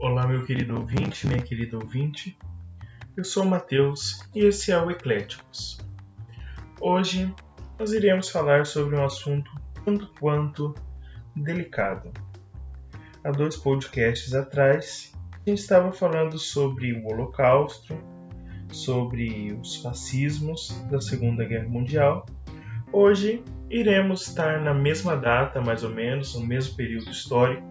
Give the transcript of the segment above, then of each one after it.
Olá, meu querido ouvinte, minha querida ouvinte. Eu sou o Matheus e esse é o Ecléticos. Hoje nós iremos falar sobre um assunto tanto quanto delicado. Há dois podcasts atrás, a gente estava falando sobre o Holocausto, sobre os fascismos da Segunda Guerra Mundial. Hoje iremos estar na mesma data, mais ou menos, no mesmo período histórico,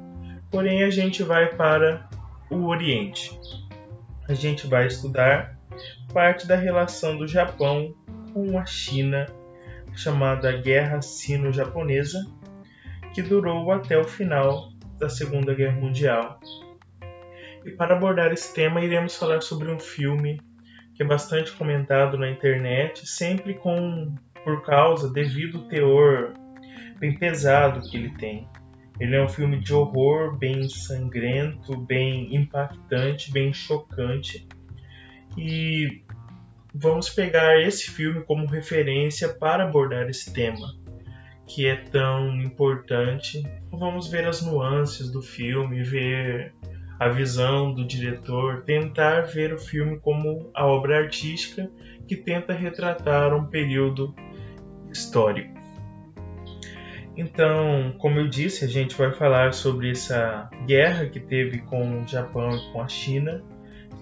porém a gente vai para o Oriente. A gente vai estudar parte da relação do Japão com a China, chamada Guerra Sino-Japonesa, que durou até o final da Segunda Guerra Mundial. E para abordar esse tema, iremos falar sobre um filme que é bastante comentado na internet, sempre com por causa devido ao teor bem pesado que ele tem. Ele é um filme de horror bem sangrento, bem impactante, bem chocante. E vamos pegar esse filme como referência para abordar esse tema, que é tão importante. Vamos ver as nuances do filme, ver a visão do diretor, tentar ver o filme como a obra artística que tenta retratar um período histórico. Então, como eu disse, a gente vai falar sobre essa guerra que teve com o Japão e com a China,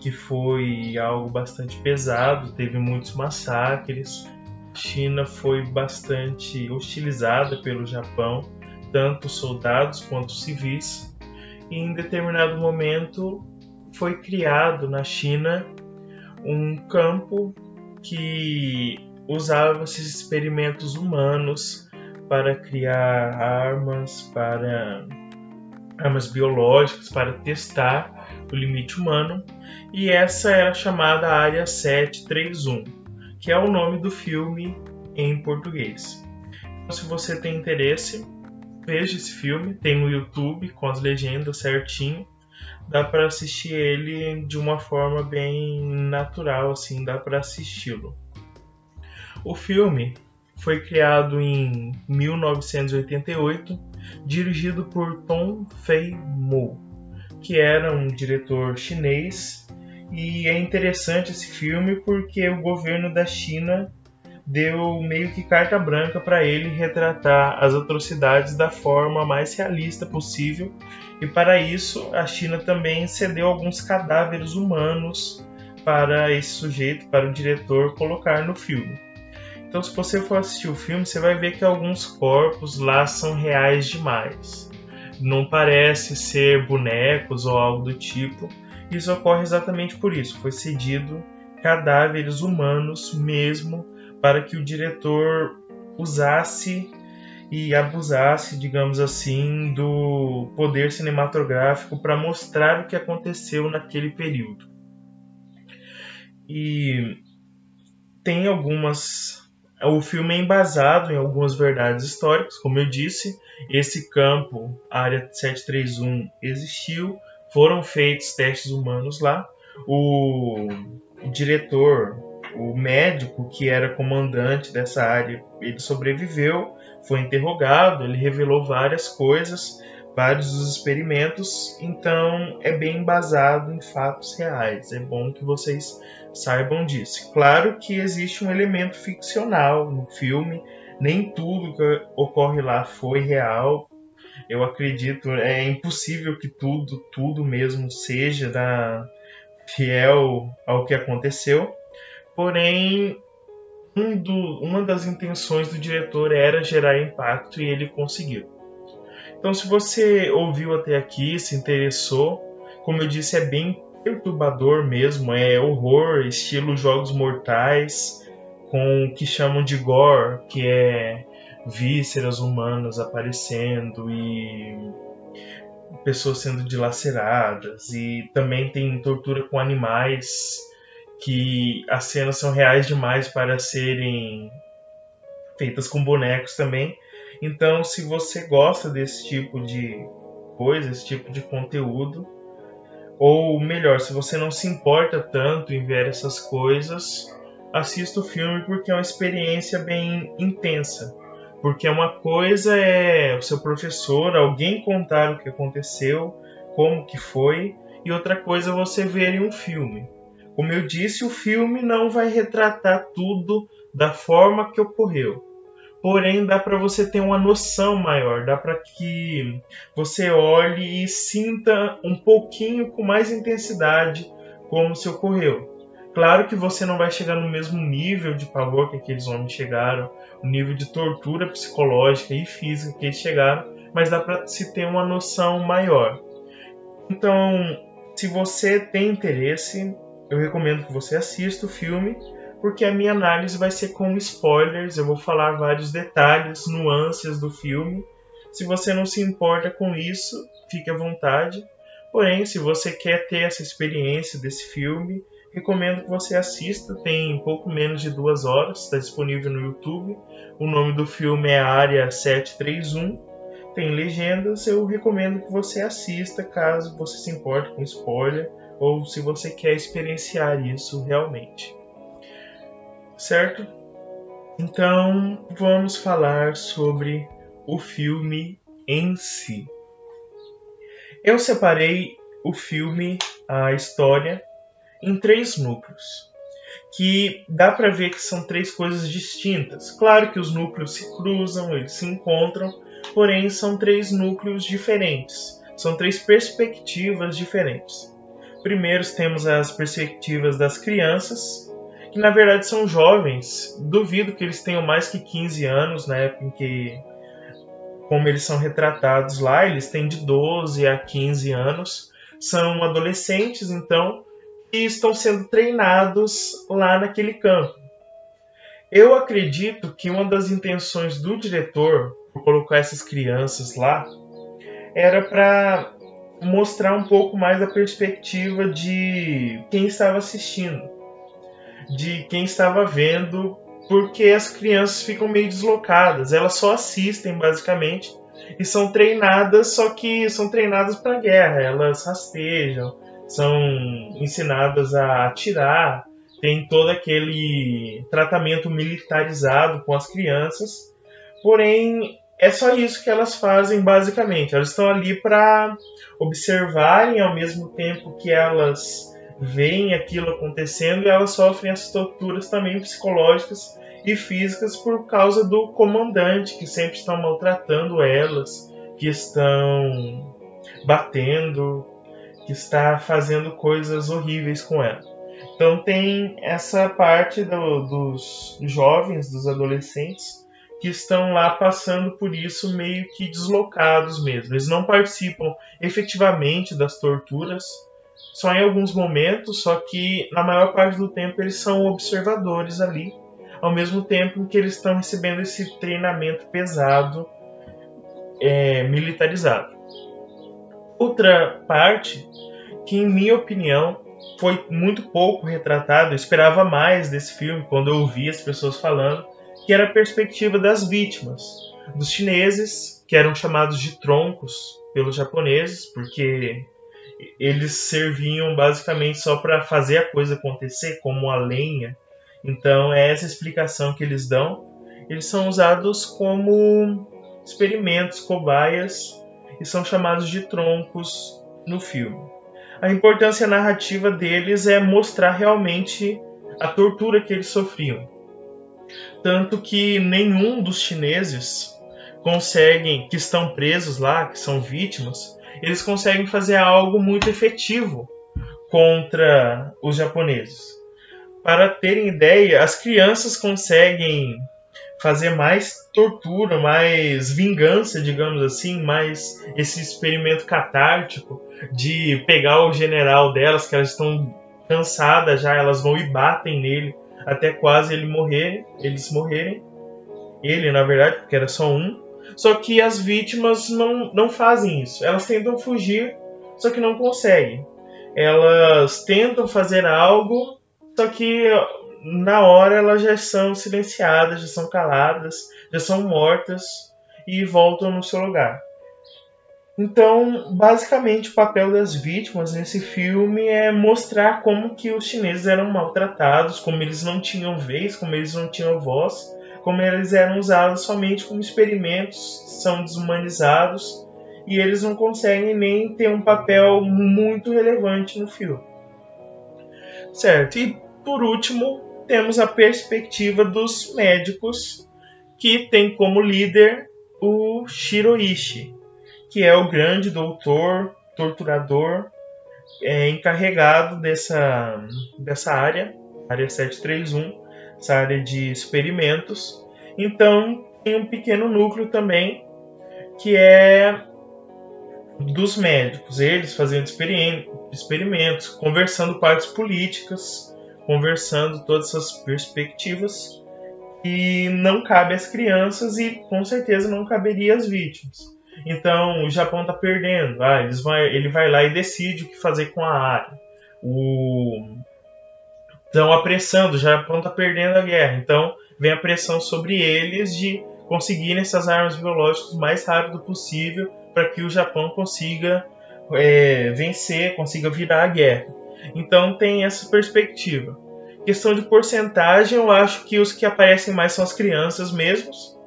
que foi algo bastante pesado, teve muitos massacres. A China foi bastante hostilizada pelo Japão, tanto soldados quanto civis. E em determinado momento foi criado na China um campo que usava esses experimentos humanos para criar armas, para armas biológicas, para testar o limite humano, e essa era chamada Área 731, que é o nome do filme em português. Então, se você tem interesse, veja esse filme, tem no YouTube com as legendas certinho. Dá para assistir ele de uma forma bem natural, assim, dá para assisti-lo. O filme foi criado em 1988, dirigido por Tom Fei Mo, que era um diretor chinês. E é interessante esse filme porque o governo da China deu meio que carta branca para ele retratar as atrocidades da forma mais realista possível. E para isso, a China também cedeu alguns cadáveres humanos para esse sujeito, para o diretor colocar no filme. Então, se você for assistir o filme, você vai ver que alguns corpos lá são reais demais. Não parece ser bonecos ou algo do tipo. Isso ocorre exatamente por isso. Foi cedido cadáveres humanos mesmo para que o diretor usasse e abusasse, digamos assim, do poder cinematográfico para mostrar o que aconteceu naquele período. E tem algumas o filme é embasado em algumas verdades históricas, como eu disse. Esse campo, a área 731, existiu, foram feitos testes humanos lá. O, o diretor, o médico que era comandante dessa área, ele sobreviveu, foi interrogado, ele revelou várias coisas, vários dos experimentos, então é bem embasado em fatos reais. É bom que vocês saibam disso. Claro que existe um elemento ficcional no filme, nem tudo que ocorre lá foi real. Eu acredito, é impossível que tudo, tudo mesmo seja da, fiel ao que aconteceu. Porém, um do, uma das intenções do diretor era gerar impacto e ele conseguiu. Então, se você ouviu até aqui, se interessou, como eu disse, é bem perturbador mesmo, é horror, estilo jogos mortais, com o que chamam de gore, que é vísceras humanas aparecendo e pessoas sendo dilaceradas e também tem tortura com animais que as cenas são reais demais para serem feitas com bonecos também. Então, se você gosta desse tipo de coisa, esse tipo de conteúdo, ou melhor, se você não se importa tanto em ver essas coisas, assista o filme porque é uma experiência bem intensa. Porque uma coisa é o seu professor, alguém contar o que aconteceu, como que foi, e outra coisa é você ver em um filme. Como eu disse, o filme não vai retratar tudo da forma que ocorreu. Porém, dá para você ter uma noção maior, dá para que você olhe e sinta um pouquinho com mais intensidade como se ocorreu. Claro que você não vai chegar no mesmo nível de pavor que aqueles homens chegaram, o nível de tortura psicológica e física que eles chegaram, mas dá para se ter uma noção maior. Então, se você tem interesse, eu recomendo que você assista o filme, porque a minha análise vai ser com spoilers, eu vou falar vários detalhes, nuances do filme. Se você não se importa com isso, fique à vontade. Porém, se você quer ter essa experiência desse filme, recomendo que você assista. Tem pouco menos de duas horas, está disponível no YouTube. O nome do filme é Área 731. Tem legendas. Eu recomendo que você assista caso você se importe com spoiler ou se você quer experienciar isso realmente. Certo? Então vamos falar sobre o filme em si. Eu separei o filme, a história, em três núcleos, que dá para ver que são três coisas distintas. Claro que os núcleos se cruzam, eles se encontram, porém são três núcleos diferentes, são três perspectivas diferentes. Primeiro temos as perspectivas das crianças, que na verdade são jovens. Duvido que eles tenham mais que 15 anos na época em que como eles são retratados lá, eles têm de 12 a 15 anos, são adolescentes, então, e estão sendo treinados lá naquele campo. Eu acredito que uma das intenções do diretor por colocar essas crianças lá era para mostrar um pouco mais a perspectiva de quem estava assistindo, de quem estava vendo porque as crianças ficam meio deslocadas. Elas só assistem, basicamente, e são treinadas, só que são treinadas para guerra. Elas rastejam, são ensinadas a atirar, tem todo aquele tratamento militarizado com as crianças. Porém, é só isso que elas fazem basicamente. Elas estão ali para observarem ao mesmo tempo que elas veem aquilo acontecendo e elas sofrem as torturas também psicológicas e físicas por causa do comandante que sempre está maltratando elas, que estão batendo, que está fazendo coisas horríveis com elas. Então tem essa parte do, dos jovens, dos adolescentes, que estão lá passando por isso meio que deslocados mesmo. Eles não participam efetivamente das torturas, só em alguns momentos, só que na maior parte do tempo eles são observadores ali, ao mesmo tempo que eles estão recebendo esse treinamento pesado, é, militarizado. Outra parte que, em minha opinião, foi muito pouco retratado, eu esperava mais desse filme quando eu ouvi as pessoas falando, que era a perspectiva das vítimas, dos chineses, que eram chamados de troncos pelos japoneses, porque eles serviam basicamente só para fazer a coisa acontecer, como a lenha. Então é essa explicação que eles dão. Eles são usados como experimentos, cobaias, e são chamados de troncos no filme. A importância narrativa deles é mostrar realmente a tortura que eles sofriam. Tanto que nenhum dos chineses conseguem, que estão presos lá, que são vítimas, eles conseguem fazer algo muito efetivo contra os japoneses. Para terem ideia, as crianças conseguem fazer mais tortura, mais vingança, digamos assim, mais esse experimento catártico de pegar o general delas, que elas estão cansadas já, elas vão e batem nele até quase ele morrer, eles morrerem. Ele, na verdade, porque era só um. Só que as vítimas não, não fazem isso. Elas tentam fugir, só que não conseguem. Elas tentam fazer algo, só que na hora elas já são silenciadas, já são caladas, já são mortas e voltam no seu lugar. Então, basicamente, o papel das vítimas nesse filme é mostrar como que os chineses eram maltratados, como eles não tinham vez, como eles não tinham voz, como eles eram usados somente como experimentos, são desumanizados e eles não conseguem nem ter um papel muito relevante no filme. Certo, e por último, temos a perspectiva dos médicos, que tem como líder o Shiroishi, que é o grande doutor, torturador, é, encarregado dessa, dessa área, área 731, essa área de experimentos. Então, tem um pequeno núcleo também, que é dos médicos, eles fazendo experimentos, conversando partes políticas, conversando todas essas perspectivas e não cabe às crianças e com certeza não caberia às vítimas. Então o Japão está perdendo. Ah, vai, ele vai lá e decide o que fazer com a área. O... Estão apressando, o Japão está perdendo a guerra. Então vem a pressão sobre eles de conseguirem essas armas biológicas o mais rápido possível para que o Japão consiga é, vencer, consiga virar a guerra. Então tem essa perspectiva. Questão de porcentagem, eu acho que os que aparecem mais são as crianças mesmos.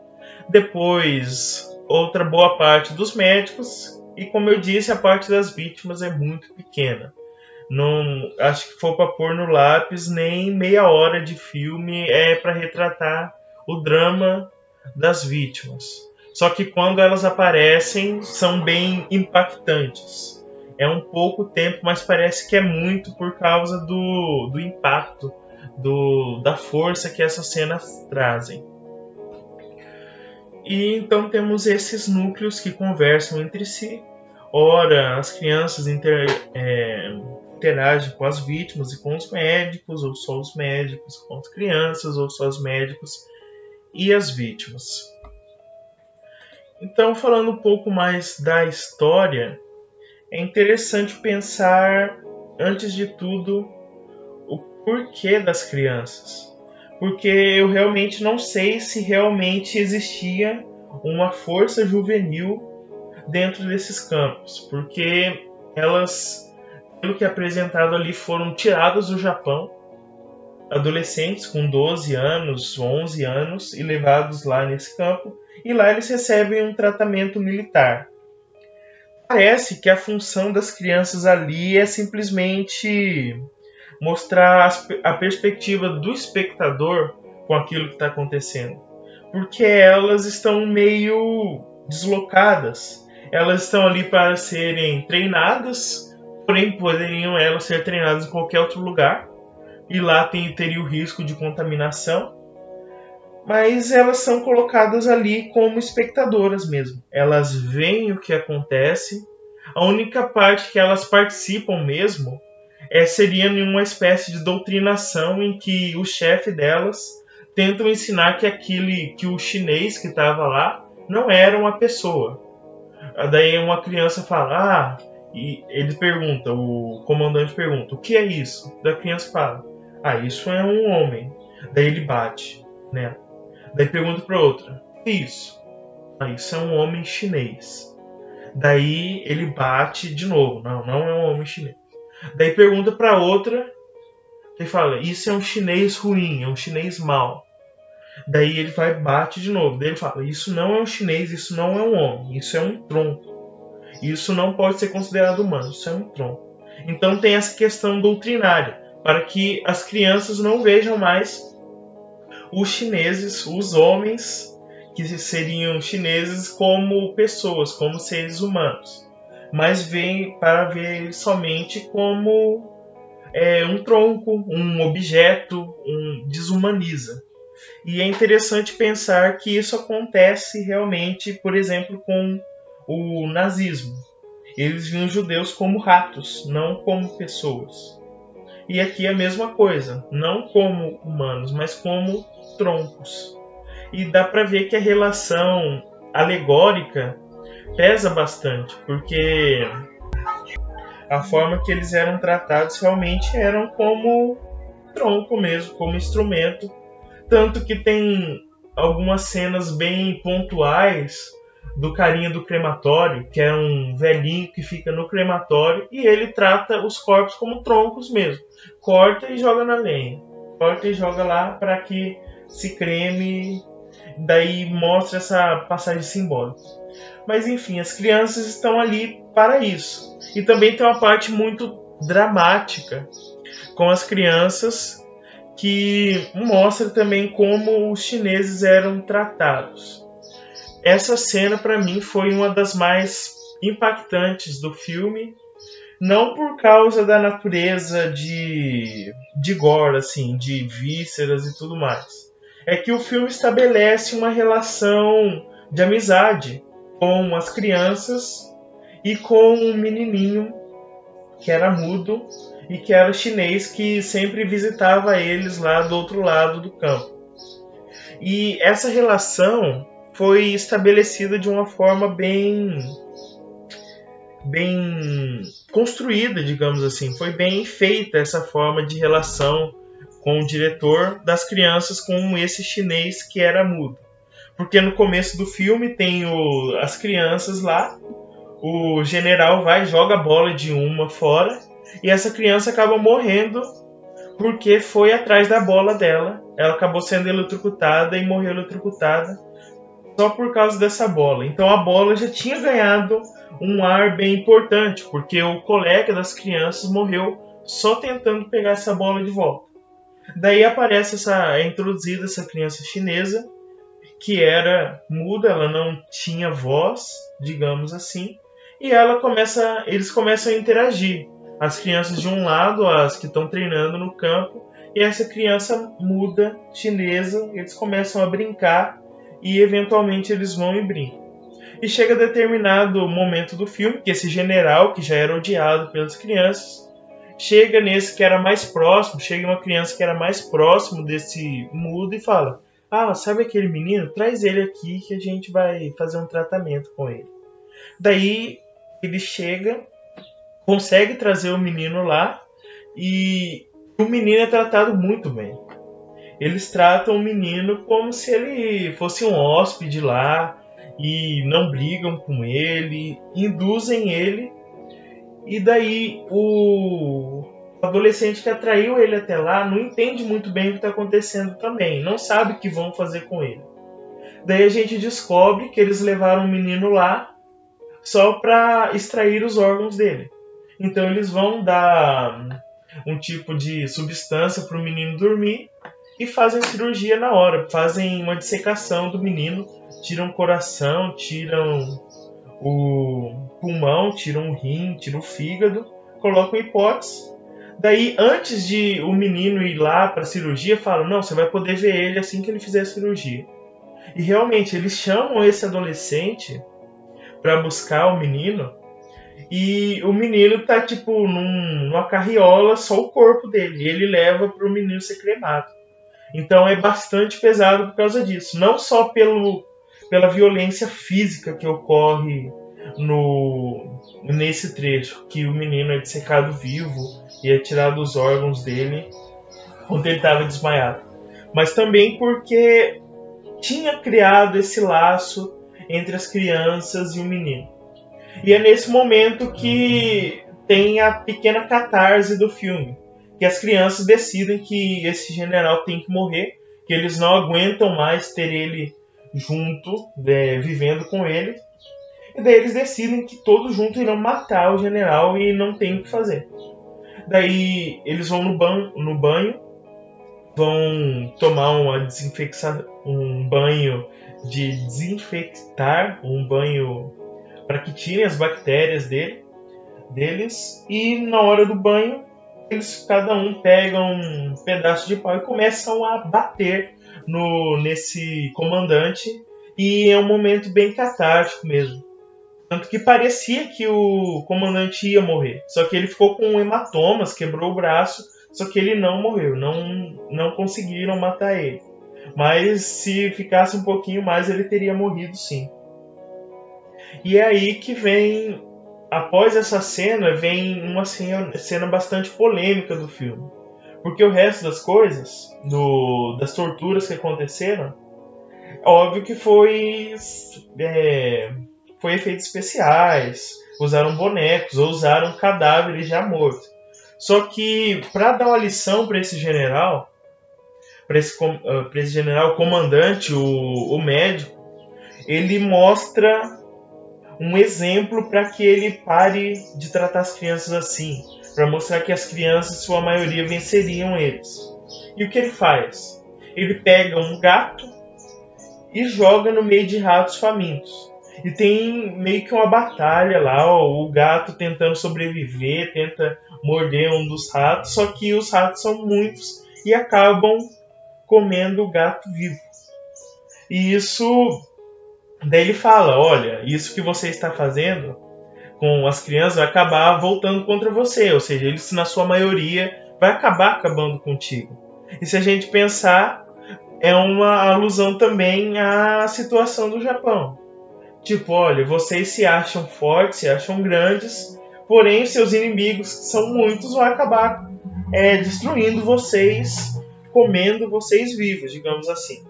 Depois, outra boa parte dos médicos. E como eu disse, a parte das vítimas é muito pequena. Não acho que for para pôr no lápis nem meia hora de filme é para retratar o drama das vítimas. Só que quando elas aparecem, são bem impactantes é um pouco tempo, mas parece que é muito por causa do, do impacto, do, da força que essas cenas trazem. E então temos esses núcleos que conversam entre si. Ora, as crianças inter, é, interagem com as vítimas e com os médicos, ou só os médicos com as crianças, ou só os médicos e as vítimas. Então, falando um pouco mais da história, é interessante pensar, antes de tudo, o porquê das crianças. Porque eu realmente não sei se realmente existia uma força juvenil dentro desses campos, porque elas, pelo que é apresentado ali, foram tiradas do Japão, adolescentes com 12 anos, 11 anos, e levados lá nesse campo, e lá eles recebem um tratamento militar parece que a função das crianças ali é simplesmente mostrar a perspectiva do espectador com aquilo que está acontecendo. Porque elas estão meio deslocadas. Elas estão ali para serem treinadas, porém poderiam elas ser treinadas em qualquer outro lugar. E lá tem, teria o risco de contaminação mas elas são colocadas ali como espectadoras mesmo. Elas veem o que acontece. A única parte que elas participam mesmo é, seria em uma espécie de doutrinação em que o chefe delas tentam ensinar que aquele que o chinês que estava lá não era uma pessoa. Daí uma criança fala, ah, e ele pergunta, o comandante pergunta, o que é isso? Da criança fala, ah, isso é um homem. Daí ele bate, né? Daí pergunta para outra: que isso? Ah, isso é um homem chinês. Daí ele bate de novo: não, não é um homem chinês. Daí pergunta para outra e fala: isso é um chinês ruim, é um chinês mau. Daí ele vai bate de novo. Daí ele fala: isso não é um chinês, isso não é um homem, isso é um tronco. Isso não pode ser considerado humano, isso é um tronco. Então tem essa questão doutrinária para que as crianças não vejam mais os chineses, os homens que seriam chineses como pessoas, como seres humanos, mas vem para ver somente como é, um tronco, um objeto, um desumaniza. E é interessante pensar que isso acontece realmente, por exemplo, com o nazismo. Eles viam os judeus como ratos, não como pessoas. E aqui a mesma coisa, não como humanos, mas como troncos. E dá para ver que a relação alegórica pesa bastante, porque a forma que eles eram tratados realmente eram como tronco mesmo, como instrumento. Tanto que tem algumas cenas bem pontuais do carinha do crematório, que é um velhinho que fica no crematório, e ele trata os corpos como troncos mesmo. Corta e joga na lenha. Corta e joga lá para que se creme daí mostra essa passagem simbólica. Mas enfim, as crianças estão ali para isso. E também tem uma parte muito dramática com as crianças que mostra também como os chineses eram tratados. Essa cena para mim foi uma das mais impactantes do filme, não por causa da natureza de de gore assim, de vísceras e tudo mais. É que o filme estabelece uma relação de amizade com as crianças e com um menininho que era mudo e que era chinês que sempre visitava eles lá do outro lado do campo. E essa relação foi estabelecida de uma forma bem bem construída, digamos assim. Foi bem feita essa forma de relação com o diretor das crianças com esse chinês que era mudo. Porque no começo do filme tem o, as crianças lá, o general vai joga a bola de uma fora e essa criança acaba morrendo porque foi atrás da bola dela. Ela acabou sendo eletrocutada e morreu eletrocutada só por causa dessa bola. Então a bola já tinha ganhado um ar bem importante, porque o colega das crianças morreu só tentando pegar essa bola de volta. Daí aparece essa é introduzida essa criança chinesa que era muda, ela não tinha voz, digamos assim, e ela começa, eles começam a interagir. As crianças de um lado, as que estão treinando no campo, e essa criança muda chinesa, eles começam a brincar e eventualmente eles vão e brincam. E chega determinado momento do filme que esse general, que já era odiado pelas crianças, chega nesse que era mais próximo, chega uma criança que era mais próximo desse mudo e fala: ah, sabe aquele menino? Traz ele aqui que a gente vai fazer um tratamento com ele. Daí ele chega, consegue trazer o menino lá e o menino é tratado muito bem. Eles tratam o menino como se ele fosse um hóspede lá e não brigam com ele, induzem ele e daí o adolescente que atraiu ele até lá não entende muito bem o que está acontecendo também, não sabe o que vão fazer com ele. Daí a gente descobre que eles levaram o menino lá só para extrair os órgãos dele. Então eles vão dar um tipo de substância para o menino dormir e fazem cirurgia na hora, fazem uma dissecação do menino, tiram o coração, tiram o pulmão, tiram o rim, tiram o fígado, colocam hipótese Daí, antes de o menino ir lá para a cirurgia, falam: não, você vai poder ver ele assim que ele fizer a cirurgia. E realmente, eles chamam esse adolescente para buscar o menino. E o menino tá tipo num, numa carriola, só o corpo dele. E ele leva para o menino ser cremado. Então é bastante pesado por causa disso. Não só pelo, pela violência física que ocorre no nesse trecho, que o menino é dissecado vivo e é tirado os órgãos dele quando ele estava desmaiado. Mas também porque tinha criado esse laço entre as crianças e o menino. E é nesse momento que tem a pequena catarse do filme, que as crianças decidem que esse general tem que morrer, que eles não aguentam mais ter ele junto, é, vivendo com ele. E daí eles decidem que todos juntos irão matar o general e não tem o que fazer. Daí eles vão no, ban no banho, vão tomar uma um banho de desinfectar, um banho para que tirem as bactérias dele, deles. E na hora do banho, eles cada um pega um pedaço de pau e começam a bater no nesse comandante. E é um momento bem catártico mesmo. Tanto que parecia que o comandante ia morrer. Só que ele ficou com hematomas, quebrou o braço, só que ele não morreu. Não, não conseguiram matar ele. Mas se ficasse um pouquinho mais, ele teria morrido sim. E é aí que vem, após essa cena, vem uma cena, bastante polêmica do filme. Porque o resto das coisas, do, das torturas que aconteceram, óbvio que foi é, foi efeitos especiais, usaram bonecos ou usaram cadáveres já mortos. Só que para dar uma lição para esse general, para esse, uh, esse general comandante, o, o médico, ele mostra um exemplo para que ele pare de tratar as crianças assim, para mostrar que as crianças, sua maioria, venceriam eles. E o que ele faz? Ele pega um gato e joga no meio de ratos famintos. E tem meio que uma batalha lá, ó, o gato tentando sobreviver, tenta morder um dos ratos, só que os ratos são muitos e acabam comendo o gato vivo. E isso daí ele fala, olha, isso que você está fazendo com as crianças vai acabar voltando contra você, ou seja, eles na sua maioria vai acabar acabando contigo. E se a gente pensar, é uma alusão também à situação do Japão. Tipo, olha, vocês se acham fortes, se acham grandes, porém seus inimigos, que são muitos, vão acabar é, destruindo vocês, comendo vocês vivos, digamos assim.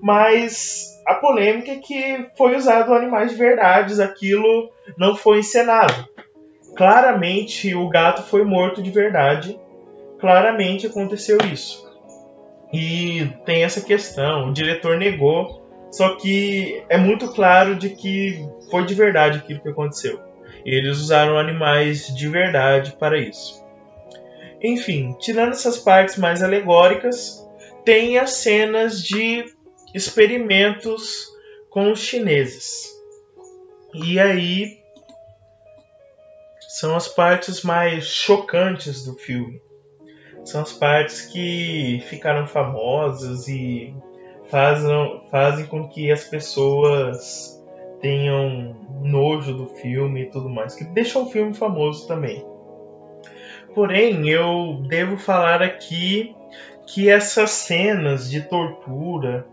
Mas a polêmica é que foi usado animais de verdade, aquilo não foi encenado. Claramente o gato foi morto de verdade, claramente aconteceu isso. E tem essa questão, o diretor negou só que é muito claro de que foi de verdade aquilo que aconteceu. Eles usaram animais de verdade para isso. Enfim, tirando essas partes mais alegóricas, tem as cenas de experimentos com os chineses. E aí são as partes mais chocantes do filme. São as partes que ficaram famosas e fazem, fazem com que as pessoas tenham nojo do filme e tudo mais, que deixa o filme famoso também. Porém, eu devo falar aqui que essas cenas de tortura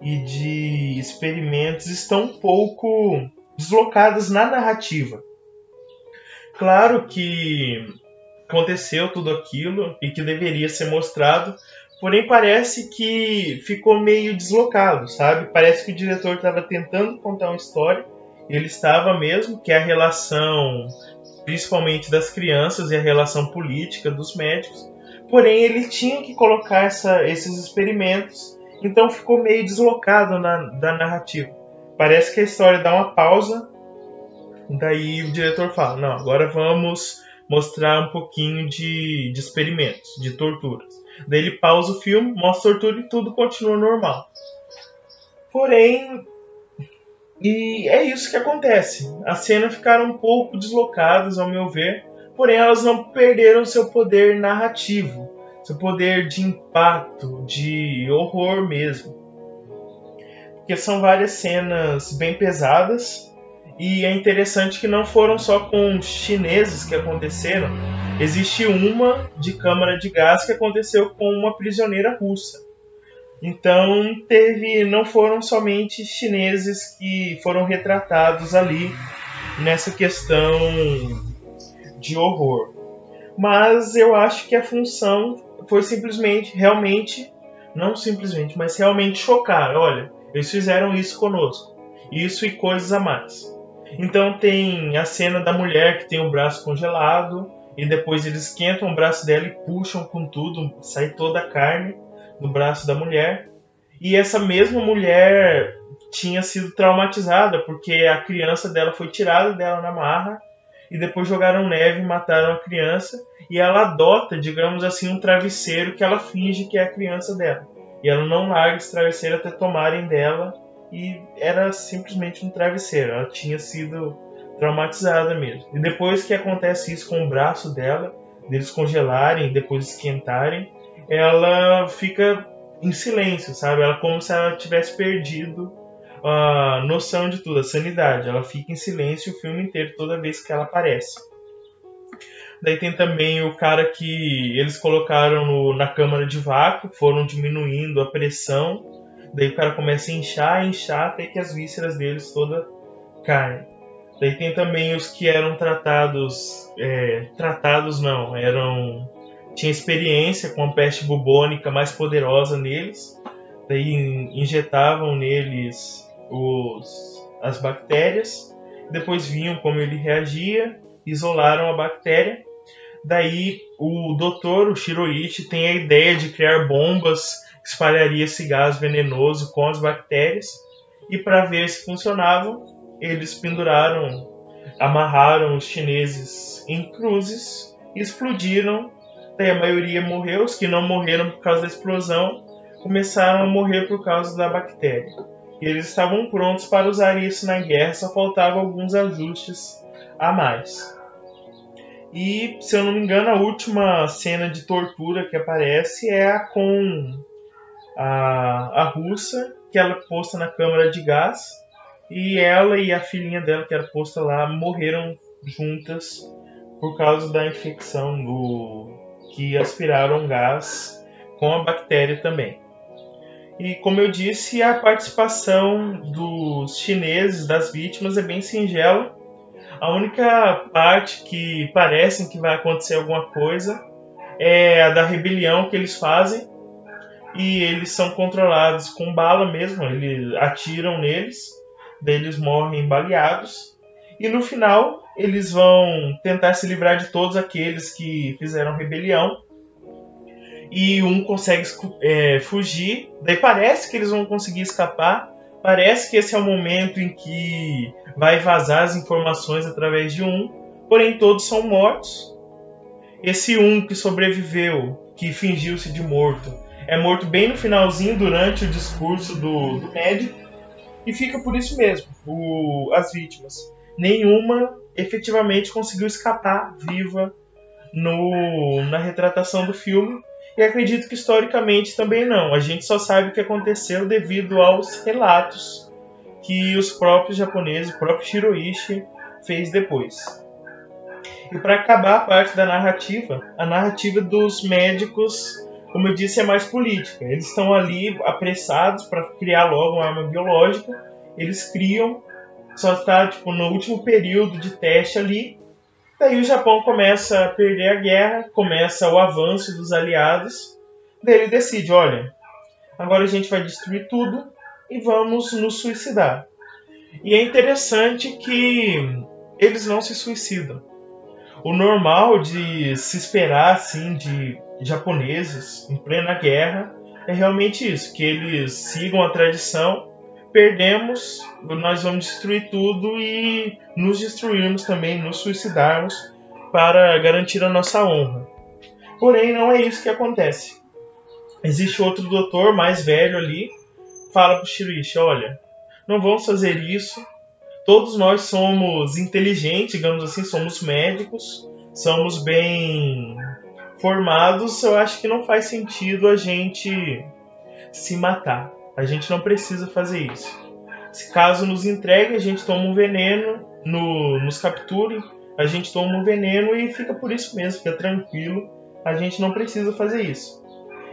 e de experimentos estão um pouco deslocadas na narrativa. Claro que aconteceu tudo aquilo e que deveria ser mostrado, Porém, parece que ficou meio deslocado, sabe? Parece que o diretor estava tentando contar uma história, ele estava mesmo, que é a relação, principalmente das crianças e a relação política dos médicos. Porém, ele tinha que colocar essa, esses experimentos, então ficou meio deslocado na, da narrativa. Parece que a história dá uma pausa, daí o diretor fala: Não, agora vamos mostrar um pouquinho de, de experimentos, de torturas. Daí ele pausa o filme, mostra a tortura e tudo continua normal. Porém, e é isso que acontece. As cenas ficaram um pouco deslocadas, ao meu ver, porém elas não perderam seu poder narrativo, seu poder de impacto, de horror mesmo. Porque são várias cenas bem pesadas e é interessante que não foram só com chineses que aconteceram, Existe uma de câmara de gás que aconteceu com uma prisioneira russa. Então teve, não foram somente chineses que foram retratados ali nessa questão de horror. Mas eu acho que a função foi simplesmente, realmente, não simplesmente, mas realmente chocar. Olha, eles fizeram isso conosco. Isso e coisas a mais. Então tem a cena da mulher que tem o braço congelado, e depois eles esquentam o braço dela e puxam com tudo, sai toda a carne do braço da mulher. E essa mesma mulher tinha sido traumatizada porque a criança dela foi tirada dela na marra e depois jogaram neve e mataram a criança e ela adota, digamos assim, um travesseiro que ela finge que é a criança dela. E ela não larga esse travesseiro até tomarem dela e era simplesmente um travesseiro. Ela tinha sido traumatizada mesmo. E depois que acontece isso com o braço dela, deles congelarem, depois esquentarem, ela fica em silêncio, sabe? Ela como se ela tivesse perdido a noção de tudo, a sanidade. Ela fica em silêncio o filme inteiro toda vez que ela aparece. Daí tem também o cara que eles colocaram no, na câmara de vácuo, foram diminuindo a pressão. Daí o cara começa a inchar, inchar, até que as vísceras deles toda caem. Daí tem também os que eram tratados, é, tratados não, eram tinha experiência com a peste bubônica mais poderosa neles. Daí injetavam neles os, as bactérias, depois viam como ele reagia, isolaram a bactéria. Daí o doutor, o Shiroichi, tem a ideia de criar bombas espalharia esse gás venenoso com as bactérias. E para ver se funcionava, eles penduraram, amarraram os chineses em cruzes explodiram. Daí a maioria morreu, os que não morreram por causa da explosão começaram a morrer por causa da bactéria. Eles estavam prontos para usar isso na guerra, só faltavam alguns ajustes a mais. E, se eu não me engano, a última cena de tortura que aparece é a com a, a russa, que ela é posta na câmara de gás, e ela e a filhinha dela, que era posta lá, morreram juntas por causa da infecção do que aspiraram gás com a bactéria também. E como eu disse, a participação dos chineses, das vítimas, é bem singela. A única parte que parecem que vai acontecer alguma coisa é a da rebelião que eles fazem. E eles são controlados com bala mesmo, eles atiram neles, daí eles morrem baleados. E no final, eles vão tentar se livrar de todos aqueles que fizeram rebelião e um consegue é, fugir. Daí parece que eles vão conseguir escapar. Parece que esse é o momento em que vai vazar as informações através de um. Porém, todos são mortos. Esse um que sobreviveu, que fingiu-se de morto, é morto bem no finalzinho durante o discurso do, do médico. E fica por isso mesmo. O, as vítimas. Nenhuma efetivamente conseguiu escapar viva no, na retratação do filme e acredito que historicamente também não. A gente só sabe o que aconteceu devido aos relatos que os próprios japoneses, o próprio Shiroishi fez depois. E para acabar a parte da narrativa, a narrativa dos médicos, como eu disse, é mais política. Eles estão ali apressados para criar logo uma arma biológica. Eles criam, só está tipo no último período de teste ali Daí o Japão começa a perder a guerra, começa o avanço dos aliados. Daí ele decide: olha, agora a gente vai destruir tudo e vamos nos suicidar. E é interessante que eles não se suicidam. O normal de se esperar assim de japoneses em plena guerra é realmente isso, que eles sigam a tradição perdemos, nós vamos destruir tudo e nos destruirmos também, nos suicidarmos para garantir a nossa honra. Porém, não é isso que acontece. Existe outro doutor mais velho ali, fala para o Shirishi, olha, não vamos fazer isso. Todos nós somos inteligentes, digamos assim, somos médicos, somos bem formados. Eu acho que não faz sentido a gente se matar. A gente não precisa fazer isso. Se caso nos entregue, a gente toma um veneno, no, nos capture, a gente toma um veneno e fica por isso mesmo, fica tranquilo. A gente não precisa fazer isso.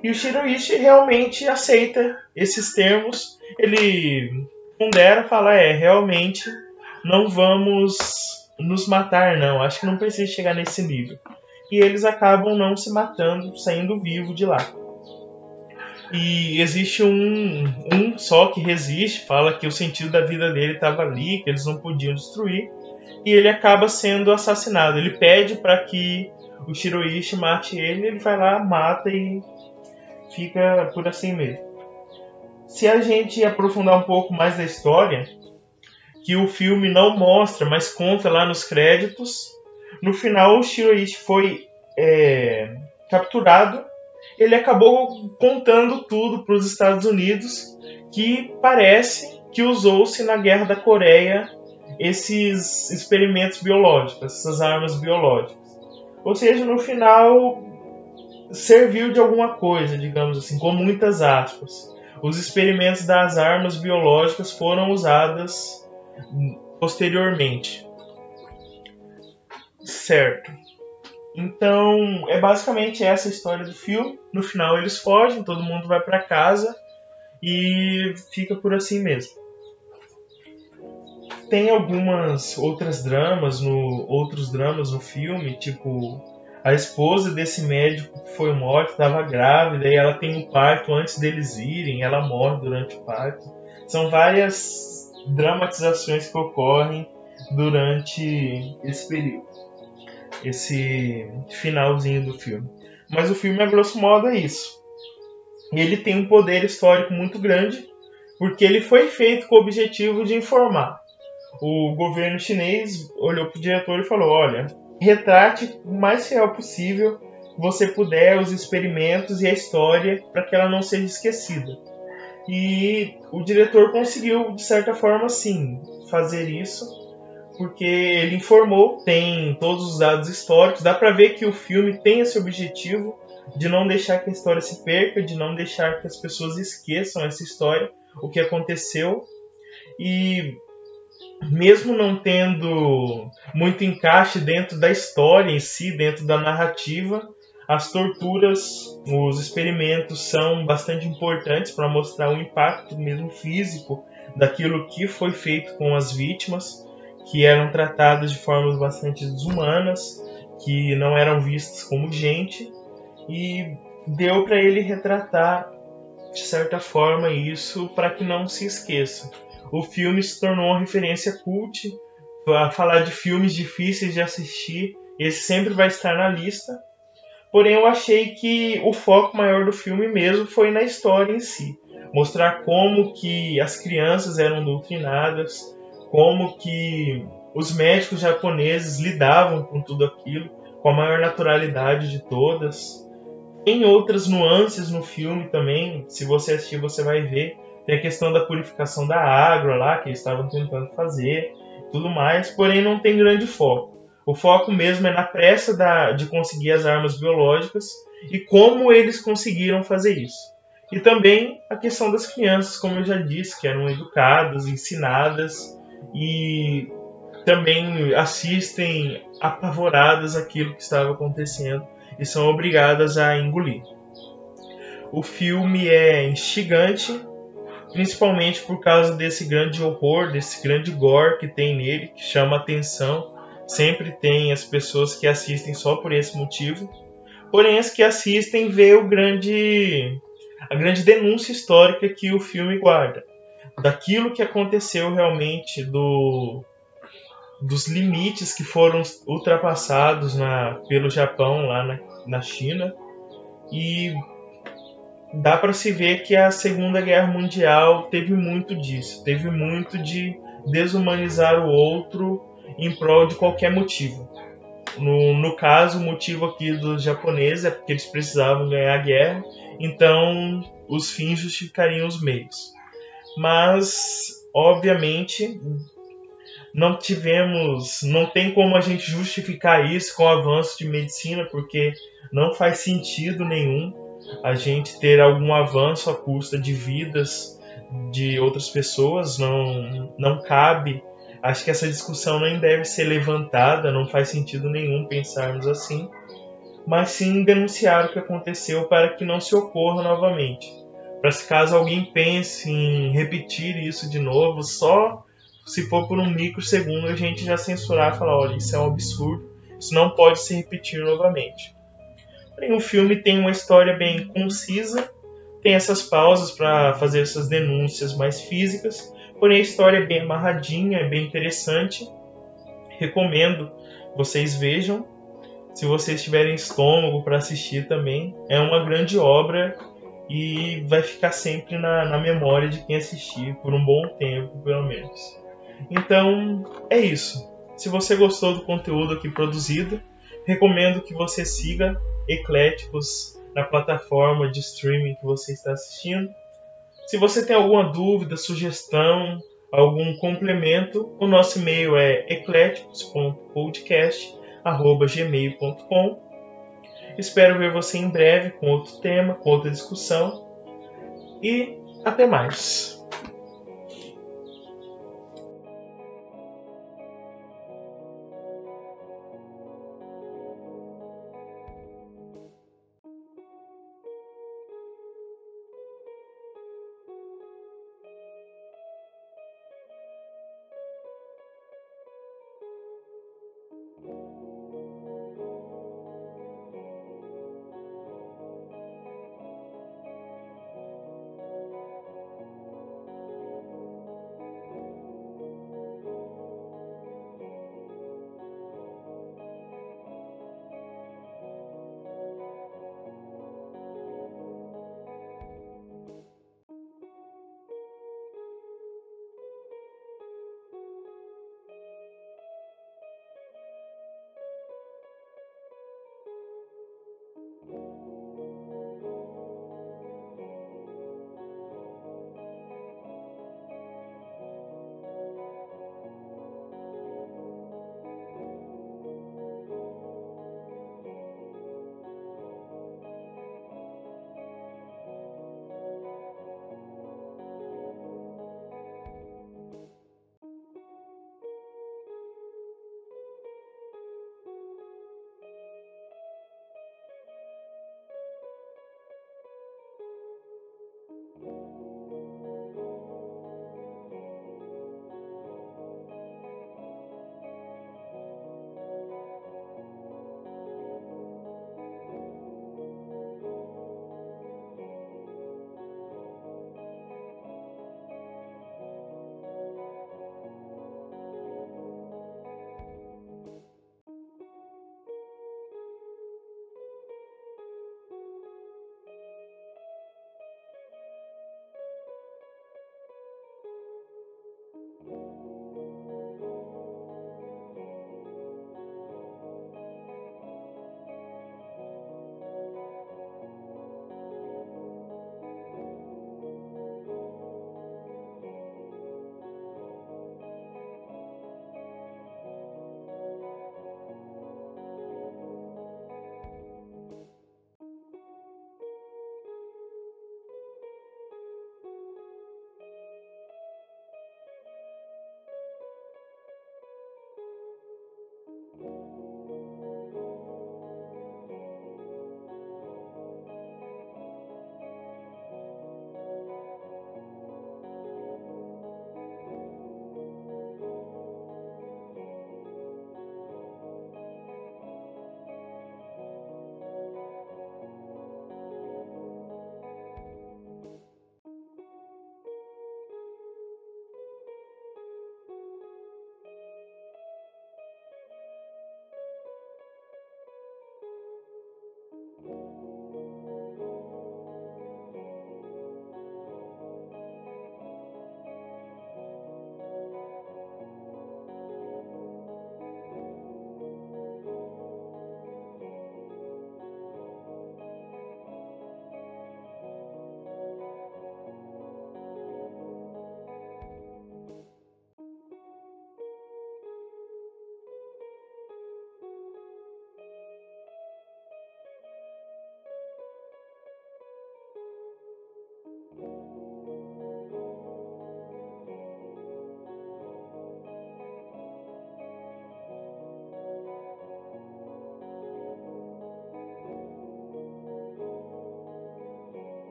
E o Shiroishi realmente aceita esses termos. Ele pondera, fala, é, realmente não vamos nos matar, não. Acho que não precisa chegar nesse nível. E eles acabam não se matando, saindo vivo de lá. E existe um, um só que resiste, fala que o sentido da vida dele estava ali, que eles não podiam destruir. E ele acaba sendo assassinado. Ele pede para que o Shiroishi mate ele, ele vai lá, mata e fica por assim mesmo. Se a gente aprofundar um pouco mais da história, que o filme não mostra, mas conta lá nos créditos, no final o Shiroishi foi é, capturado ele acabou contando tudo para os Estados Unidos, que parece que usou-se na Guerra da Coreia esses experimentos biológicos, essas armas biológicas. Ou seja, no final serviu de alguma coisa, digamos assim, com muitas aspas. Os experimentos das armas biológicas foram usadas posteriormente. Certo. Então, é basicamente essa a história do filme. No final eles fogem, todo mundo vai para casa e fica por assim mesmo. Tem algumas outras dramas no outros dramas no filme, tipo a esposa desse médico que foi morto estava grávida e ela tem um parto antes deles irem, ela morre durante o parto. São várias dramatizações que ocorrem durante esse período esse finalzinho do filme. Mas o filme, a grosso modo, é isso. ele tem um poder histórico muito grande, porque ele foi feito com o objetivo de informar. O governo chinês olhou para o diretor e falou: Olha, retrate o mais real possível você puder os experimentos e a história para que ela não seja esquecida. E o diretor conseguiu, de certa forma, sim, fazer isso, porque ele informou, tem todos os dados históricos, dá para ver que o filme tem esse objetivo de não deixar que a história se perca, de não deixar que as pessoas esqueçam essa história, o que aconteceu. E mesmo não tendo muito encaixe dentro da história em si, dentro da narrativa, as torturas, os experimentos são bastante importantes para mostrar o impacto mesmo físico daquilo que foi feito com as vítimas, que eram tratadas de formas bastante desumanas, que não eram vistas como gente, e deu para ele retratar de certa forma isso para que não se esqueça. O filme se tornou uma referência cult, falar de filmes difíceis de assistir, esse sempre vai estar na lista. Porém, eu achei que o foco maior do filme mesmo foi na história em si, mostrar como que as crianças eram doutrinadas, como que os médicos japoneses lidavam com tudo aquilo com a maior naturalidade de todas. Tem outras nuances no filme também, se você assistir você vai ver. Tem a questão da purificação da água lá, que eles estavam tentando fazer, tudo mais, porém não tem grande foco. O foco mesmo é na pressa da, de conseguir as armas biológicas e como eles conseguiram fazer isso. E também a questão das crianças, como eu já disse, que eram educadas, ensinadas e também assistem apavoradas aquilo que estava acontecendo e são obrigadas a engolir. O filme é instigante, principalmente por causa desse grande horror, desse grande gore que tem nele, que chama atenção sempre tem as pessoas que assistem só por esse motivo. Porém, as que assistem vê o grande a grande denúncia histórica que o filme guarda daquilo que aconteceu realmente do dos limites que foram ultrapassados na, pelo Japão lá na, na China e dá para se ver que a Segunda Guerra Mundial teve muito disso, teve muito de desumanizar o outro em prol de qualquer motivo. No, no caso, o motivo aqui dos japoneses é porque eles precisavam ganhar a guerra, então os fins justificariam os meios. Mas, obviamente, não tivemos, não tem como a gente justificar isso com o avanço de medicina, porque não faz sentido nenhum a gente ter algum avanço à custa de vidas de outras pessoas, não, não cabe Acho que essa discussão nem deve ser levantada, não faz sentido nenhum pensarmos assim, mas sim denunciar o que aconteceu para que não se ocorra novamente. Para se caso alguém pense em repetir isso de novo, só se for por um microsegundo a gente já censurar e falar: olha, isso é um absurdo, isso não pode se repetir novamente. Porém, o filme tem uma história bem concisa, tem essas pausas para fazer essas denúncias mais físicas, Porém, a história é bem amarradinha, é bem interessante. Recomendo vocês vejam. Se vocês tiverem estômago para assistir também, é uma grande obra e vai ficar sempre na, na memória de quem assistir por um bom tempo, pelo menos. Então, é isso. Se você gostou do conteúdo aqui produzido, recomendo que você siga Ecléticos na plataforma de streaming que você está assistindo se você tem alguma dúvida, sugestão, algum complemento, o nosso e-mail é ecléticos.podcast.gmail.com. Espero ver você em breve com outro tema, com outra discussão. E até mais!